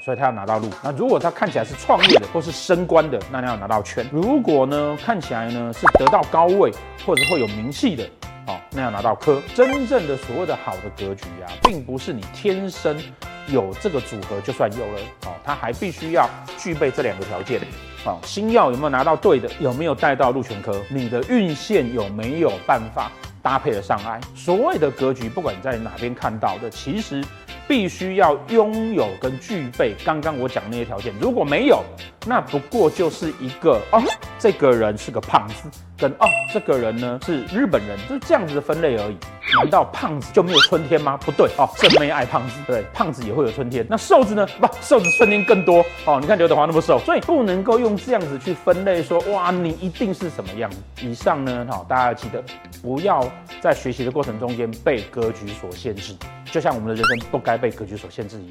所以他要拿到禄。那如果他看起来是创业的或是升官的，那你要拿到圈。如果呢看起来呢是得到高位或者会有名气的，哦，那要拿到科。真正的所谓的好的格局啊，并不是你天生有这个组合就算有了，哦，它还必须要具备这两个条件。哦，星曜有没有拿到对的？有没有带到禄全科？你的运线有没有办法搭配得上来？所谓的格局，不管在哪边看到的，其实必须要拥有跟具备刚刚我讲那些条件。如果没有，那不过就是一个哦，这个人是个胖子，跟哦，这个人呢是日本人，就是这样子的分类而已。难道胖子就没有春天吗？不对哦，正妹爱胖子，对，胖子也会有春天。那瘦子呢？不，瘦子春天更多哦。你看刘德华那么瘦，所以不能够用这样子去分类说，哇，你一定是什么样。以上呢，好，大家要记得不要在学习的过程中间被格局所限制，就像我们的人生不该被格局所限制一样。